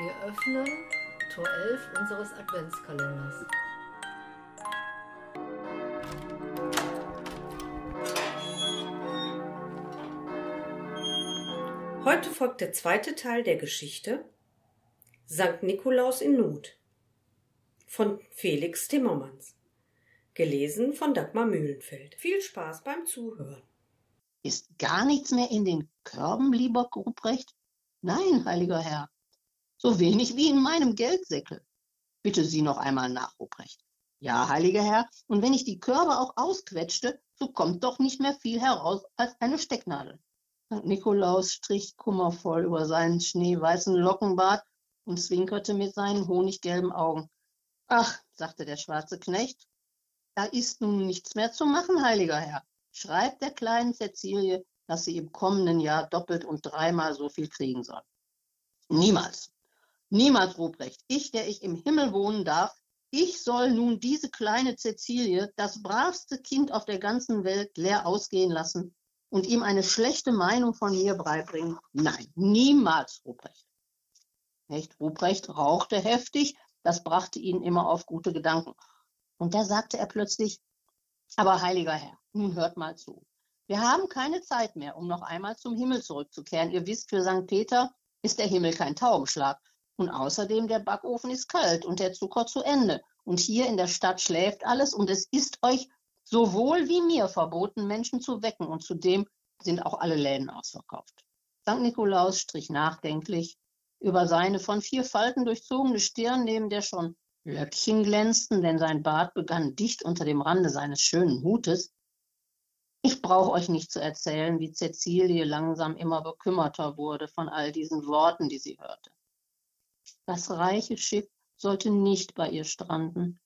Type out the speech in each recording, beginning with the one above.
Wir öffnen Tor 11 unseres Adventskalenders. Heute folgt der zweite Teil der Geschichte Sankt Nikolaus in Not von Felix Timmermans. Gelesen von Dagmar Mühlenfeld. Viel Spaß beim Zuhören. Ist gar nichts mehr in den Körben, lieber Ruprecht? Nein, heiliger Herr, so wenig wie in meinem Geldsäckel. Bitte Sie noch einmal nach, Ruprecht. Ja, heiliger Herr, und wenn ich die Körbe auch ausquetschte, so kommt doch nicht mehr viel heraus als eine Stecknadel. St. Nikolaus strich kummervoll über seinen schneeweißen Lockenbart und zwinkerte mit seinen honiggelben Augen. Ach, sagte der schwarze Knecht, da ist nun nichts mehr zu machen, heiliger Herr. Schreibt der kleinen Cäcilie, dass sie im kommenden Jahr doppelt und dreimal so viel kriegen soll. Niemals. Niemals, Ruprecht. Ich, der ich im Himmel wohnen darf, ich soll nun diese kleine Cäcilie, das bravste Kind auf der ganzen Welt, leer ausgehen lassen und ihm eine schlechte Meinung von mir beibringen? Nein, niemals, Ruprecht. Knecht Ruprecht rauchte heftig, das brachte ihn immer auf gute Gedanken. Und da sagte er plötzlich, aber heiliger Herr, nun hört mal zu. Wir haben keine Zeit mehr, um noch einmal zum Himmel zurückzukehren. Ihr wisst, für St. Peter ist der Himmel kein Taubenschlag. Und außerdem, der Backofen ist kalt und der Zucker zu Ende. Und hier in der Stadt schläft alles und es ist euch sowohl wie mir verboten, Menschen zu wecken. Und zudem sind auch alle Läden ausverkauft. St. Nikolaus strich nachdenklich über seine von vier Falten durchzogene Stirn, neben der schon Löckchen glänzten, denn sein Bart begann dicht unter dem Rande seines schönen Hutes. Ich brauche euch nicht zu erzählen, wie Cäcilie langsam immer bekümmerter wurde von all diesen Worten, die sie hörte. Das reiche Schiff sollte nicht bei ihr stranden.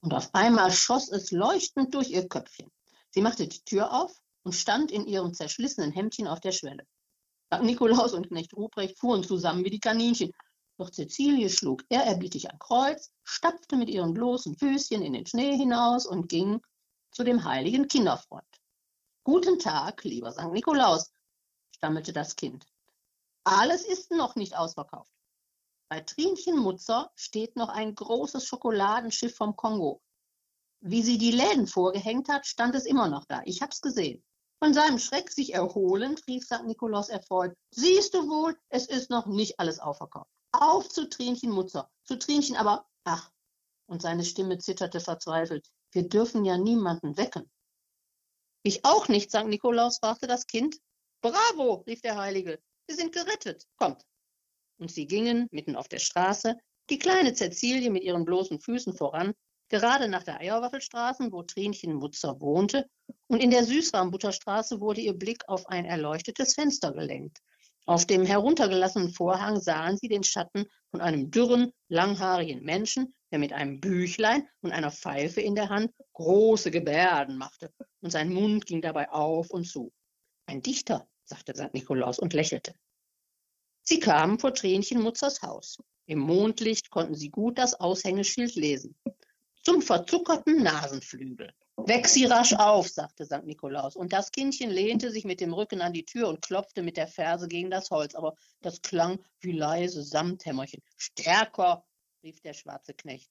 Und auf einmal schoss es leuchtend durch ihr Köpfchen. Sie machte die Tür auf und stand in ihrem zerschlissenen Hemdchen auf der Schwelle. St. Nikolaus und Knecht Ruprecht fuhren zusammen wie die Kaninchen. Doch Cäcilie schlug ehrerbietig ein Kreuz, stapfte mit ihren bloßen Füßchen in den Schnee hinaus und ging zu dem heiligen Kinderfreund. Guten Tag, lieber St. Nikolaus, stammelte das Kind. Alles ist noch nicht ausverkauft. Bei Trinchen Mutzer steht noch ein großes Schokoladenschiff vom Kongo. Wie sie die Läden vorgehängt hat, stand es immer noch da. Ich hab's gesehen. Von seinem Schreck sich erholend, rief St. Nikolaus erfreut, siehst du wohl, es ist noch nicht alles aufverkauft. Auf zu Trinchen Mutzer, zu Trinchen aber, ach, und seine Stimme zitterte verzweifelt, wir dürfen ja niemanden wecken. Ich auch nicht, St. Nikolaus, fragte das Kind. Bravo, rief der Heilige, wir sind gerettet, kommt. Und sie gingen mitten auf der Straße, die kleine Cäcilie mit ihren bloßen Füßen voran, gerade nach der Eierwaffelstraße, wo Trinchen Mutzer wohnte, und in der Süßwarmbutterstraße wurde ihr Blick auf ein erleuchtetes Fenster gelenkt. Auf dem heruntergelassenen Vorhang sahen sie den Schatten von einem dürren, langhaarigen Menschen, der mit einem Büchlein und einer Pfeife in der Hand große Gebärden machte, und sein Mund ging dabei auf und zu. Ein Dichter, sagte St. Nikolaus und lächelte. Sie kamen vor Tränchen Mutzers Haus. Im Mondlicht konnten sie gut das Aushängeschild lesen zum verzuckerten Nasenflügel. Weck sie rasch auf, sagte St. Nikolaus. Und das Kindchen lehnte sich mit dem Rücken an die Tür und klopfte mit der Ferse gegen das Holz. Aber das klang wie leise Samthämmerchen. Stärker, rief der schwarze Knecht.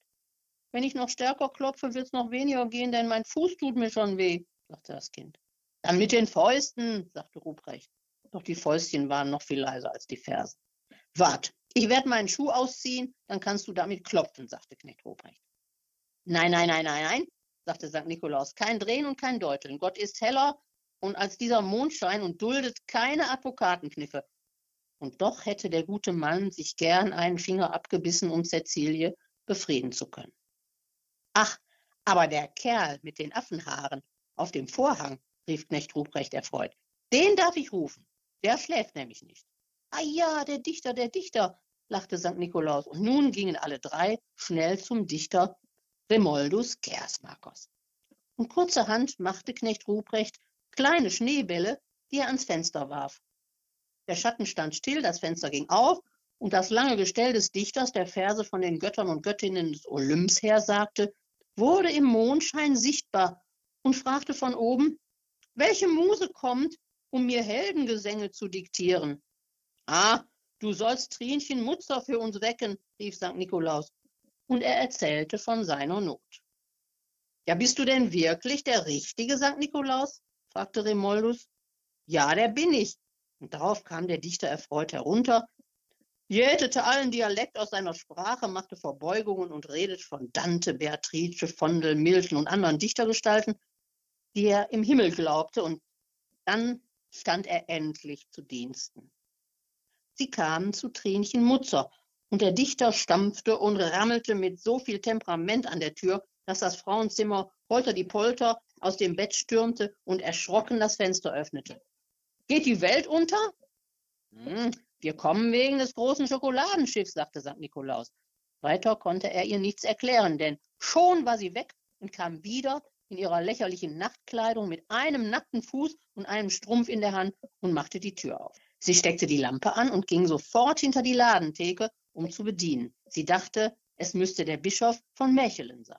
Wenn ich noch stärker klopfe, wird's noch weniger gehen, denn mein Fuß tut mir schon weh, sagte das Kind. Dann mit den Fäusten, sagte Ruprecht. Doch die Fäustchen waren noch viel leiser als die Fersen. Wart, ich werde meinen Schuh ausziehen, dann kannst du damit klopfen, sagte Knecht Ruprecht. Nein, nein, nein, nein, nein, sagte St. Nikolaus. Kein Drehen und kein Deuteln. Gott ist heller und als dieser Mondschein und duldet keine Advokatenkniffe. Und doch hätte der gute Mann sich gern einen Finger abgebissen, um Cäcilie befrieden zu können. Ach, aber der Kerl mit den Affenhaaren auf dem Vorhang, rief Knecht Ruprecht erfreut. Den darf ich rufen. Der schläft nämlich nicht. Ah ja, der Dichter, der Dichter, lachte St. Nikolaus. Und nun gingen alle drei schnell zum Dichter Remoldus Gersmakers. Und kurzerhand machte Knecht Ruprecht kleine Schneebälle, die er ans Fenster warf. Der Schatten stand still, das Fenster ging auf, und das lange Gestell des Dichters, der Verse von den Göttern und Göttinnen des Olymps her sagte, wurde im Mondschein sichtbar und fragte von oben, welche Muse kommt, um mir Heldengesänge zu diktieren? Ah, Du sollst Trinchen Mutzer für uns wecken, rief St. Nikolaus, und er erzählte von seiner Not. Ja, bist du denn wirklich der richtige St. Nikolaus? fragte Remoldus. Ja, der bin ich. Und darauf kam der Dichter erfreut herunter, jätete allen Dialekt aus seiner Sprache, machte Verbeugungen und redete von Dante, Beatrice, Vondel, Milton und anderen Dichtergestalten, die er im Himmel glaubte, und dann stand er endlich zu Diensten. Sie kamen zu Trinchen Mutzer, und der Dichter stampfte und rammelte mit so viel Temperament an der Tür, dass das Frauenzimmer holter die Polter aus dem Bett stürmte und erschrocken das Fenster öffnete. Geht die Welt unter? Hm, wir kommen wegen des großen Schokoladenschiffs, sagte St. Nikolaus. Weiter konnte er ihr nichts erklären, denn schon war sie weg und kam wieder in ihrer lächerlichen Nachtkleidung mit einem nackten Fuß und einem Strumpf in der Hand und machte die Tür auf. Sie steckte die Lampe an und ging sofort hinter die Ladentheke, um zu bedienen. Sie dachte, es müsste der Bischof von Mechelen sein.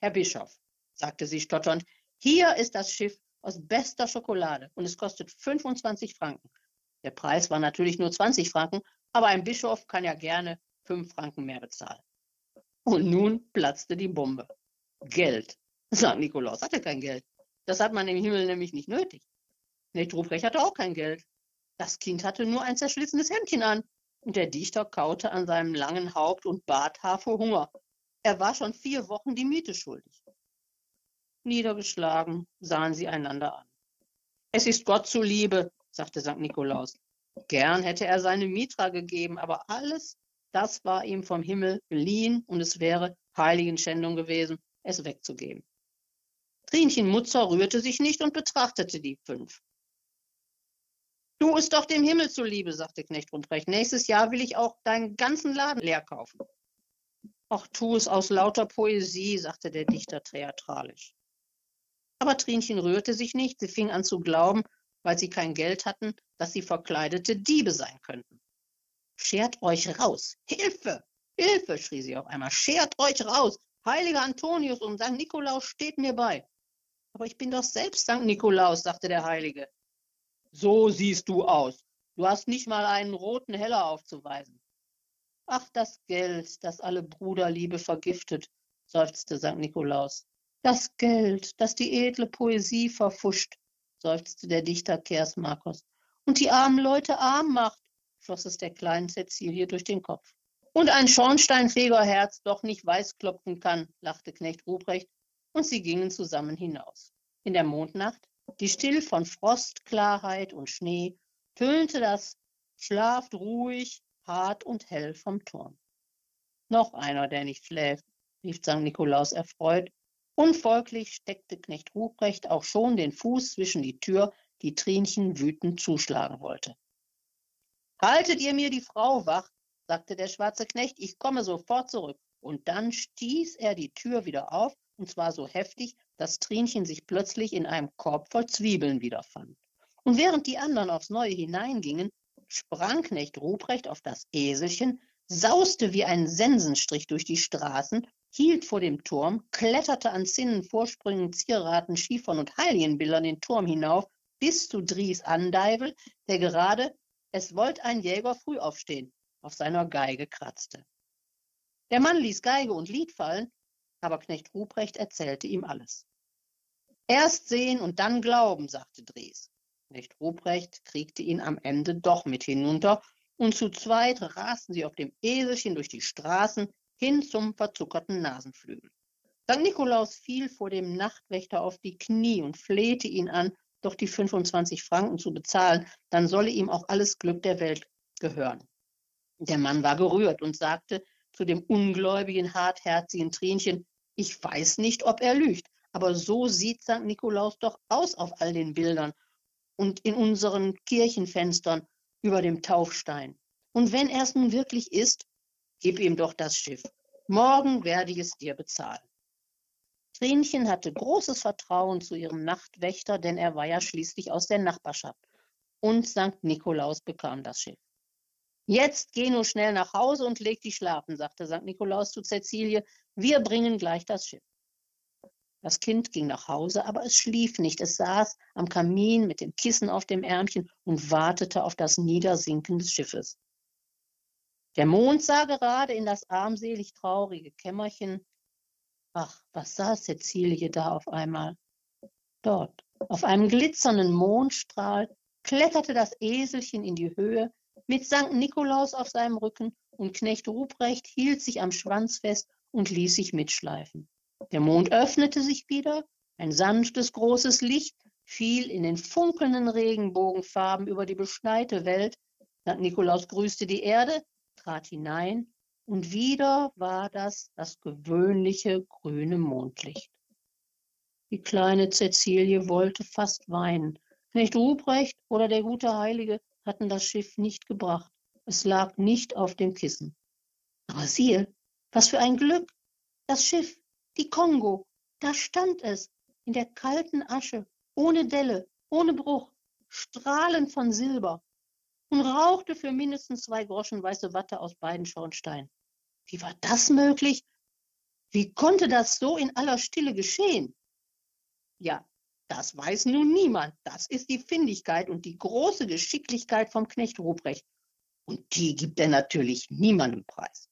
Herr Bischof, sagte sie stotternd, hier ist das Schiff aus bester Schokolade und es kostet 25 Franken. Der Preis war natürlich nur 20 Franken, aber ein Bischof kann ja gerne 5 Franken mehr bezahlen. Und nun platzte die Bombe. Geld. St. Nikolaus hatte kein Geld. Das hat man im Himmel nämlich nicht nötig. Knecht Ruprecht hatte auch kein Geld. Das Kind hatte nur ein zerschlissenes Hemdchen an und der Dichter kaute an seinem langen Haupt und Barthaar vor Hunger. Er war schon vier Wochen die Miete schuldig. Niedergeschlagen sahen sie einander an. Es ist Gott zuliebe, sagte St. Nikolaus. Gern hätte er seine Mitra gegeben, aber alles, das war ihm vom Himmel geliehen und es wäre Heiligenschändung gewesen, es wegzugeben. Trinchen Mutzer rührte sich nicht und betrachtete die fünf. Du ist doch dem Himmel zuliebe, sagte Knecht Ruprecht. Nächstes Jahr will ich auch deinen ganzen Laden leer kaufen. Ach, tu es aus lauter Poesie, sagte der Dichter theatralisch. Aber Trinchen rührte sich nicht. Sie fing an zu glauben, weil sie kein Geld hatten, dass sie verkleidete Diebe sein könnten. Schert euch raus! Hilfe! Hilfe! schrie sie auf einmal. Schert euch raus! Heiliger Antonius und St. Nikolaus steht mir bei. Aber ich bin doch selbst St. Nikolaus, sagte der Heilige. So siehst du aus. Du hast nicht mal einen roten Heller aufzuweisen. Ach, das Geld, das alle Bruderliebe vergiftet, seufzte St. Nikolaus. Das Geld, das die edle Poesie verfuscht, seufzte der Dichter Kersmarkus. Und die armen Leute arm macht, schoss es der kleinen Cäcilie durch den Kopf. Und ein Schornsteinfegerherz doch nicht weiß klopfen kann, lachte Knecht Ruprecht, und sie gingen zusammen hinaus. In der Mondnacht, die still von Frost, Klarheit und Schnee, tönte das Schlaft ruhig, hart und hell vom Turm. Noch einer, der nicht schläft, rief St. Nikolaus erfreut Unfolglich steckte Knecht Ruprecht auch schon den Fuß zwischen die Tür, die Trinchen wütend zuschlagen wollte. Haltet ihr mir die Frau wach, sagte der schwarze Knecht, ich komme sofort zurück. Und dann stieß er die Tür wieder auf, und zwar so heftig, dass Trinchen sich plötzlich in einem Korb voll Zwiebeln wiederfand. Und während die anderen aufs Neue hineingingen, sprang Knecht Ruprecht auf das Eselchen, sauste wie ein Sensenstrich durch die Straßen hielt vor dem Turm, kletterte an Zinnen, Vorsprüngen, Zieraten, Schiefern und Heiligenbildern den Turm hinauf, bis zu Dries Andeivel, der gerade, es wollt ein Jäger früh aufstehen, auf seiner Geige kratzte. Der Mann ließ Geige und Lied fallen, aber Knecht Ruprecht erzählte ihm alles. Erst sehen und dann glauben, sagte Dries. Knecht Ruprecht kriegte ihn am Ende doch mit hinunter, und zu zweit rasten sie auf dem Eselchen durch die Straßen, hin zum verzuckerten Nasenflügel. St. Nikolaus fiel vor dem Nachtwächter auf die Knie und flehte ihn an, doch die 25 Franken zu bezahlen, dann solle ihm auch alles Glück der Welt gehören. Der Mann war gerührt und sagte zu dem ungläubigen, hartherzigen Tränchen, ich weiß nicht, ob er lügt, aber so sieht St. Nikolaus doch aus auf all den Bildern und in unseren Kirchenfenstern über dem Taufstein. Und wenn er es nun wirklich ist, Gib ihm doch das Schiff. Morgen werde ich es dir bezahlen. Trinchen hatte großes Vertrauen zu ihrem Nachtwächter, denn er war ja schließlich aus der Nachbarschaft. Und St. Nikolaus bekam das Schiff. Jetzt geh nur schnell nach Hause und leg dich schlafen, sagte St. Nikolaus zu Cäcilie. Wir bringen gleich das Schiff. Das Kind ging nach Hause, aber es schlief nicht. Es saß am Kamin mit dem Kissen auf dem Ärmchen und wartete auf das Niedersinken des Schiffes. Der Mond sah gerade in das armselig traurige Kämmerchen. Ach, was saß Cäcilie da auf einmal? Dort, auf einem glitzernden Mondstrahl, kletterte das Eselchen in die Höhe mit Sankt Nikolaus auf seinem Rücken und Knecht Ruprecht hielt sich am Schwanz fest und ließ sich mitschleifen. Der Mond öffnete sich wieder, ein sanftes, großes Licht fiel in den funkelnden Regenbogenfarben über die beschneite Welt. Sankt Nikolaus grüßte die Erde, trat hinein und wieder war das das gewöhnliche grüne Mondlicht. Die kleine Cäcilie wollte fast weinen. Knecht Ruprecht oder der gute Heilige hatten das Schiff nicht gebracht. Es lag nicht auf dem Kissen. Aber siehe, was für ein Glück! Das Schiff, die Kongo, da stand es, in der kalten Asche, ohne Delle, ohne Bruch, strahlend von Silber und rauchte für mindestens zwei Groschen weiße Watte aus beiden Schornsteinen. Wie war das möglich? Wie konnte das so in aller Stille geschehen? Ja, das weiß nun niemand. Das ist die Findigkeit und die große Geschicklichkeit vom Knecht Ruprecht. Und die gibt er natürlich niemandem preis.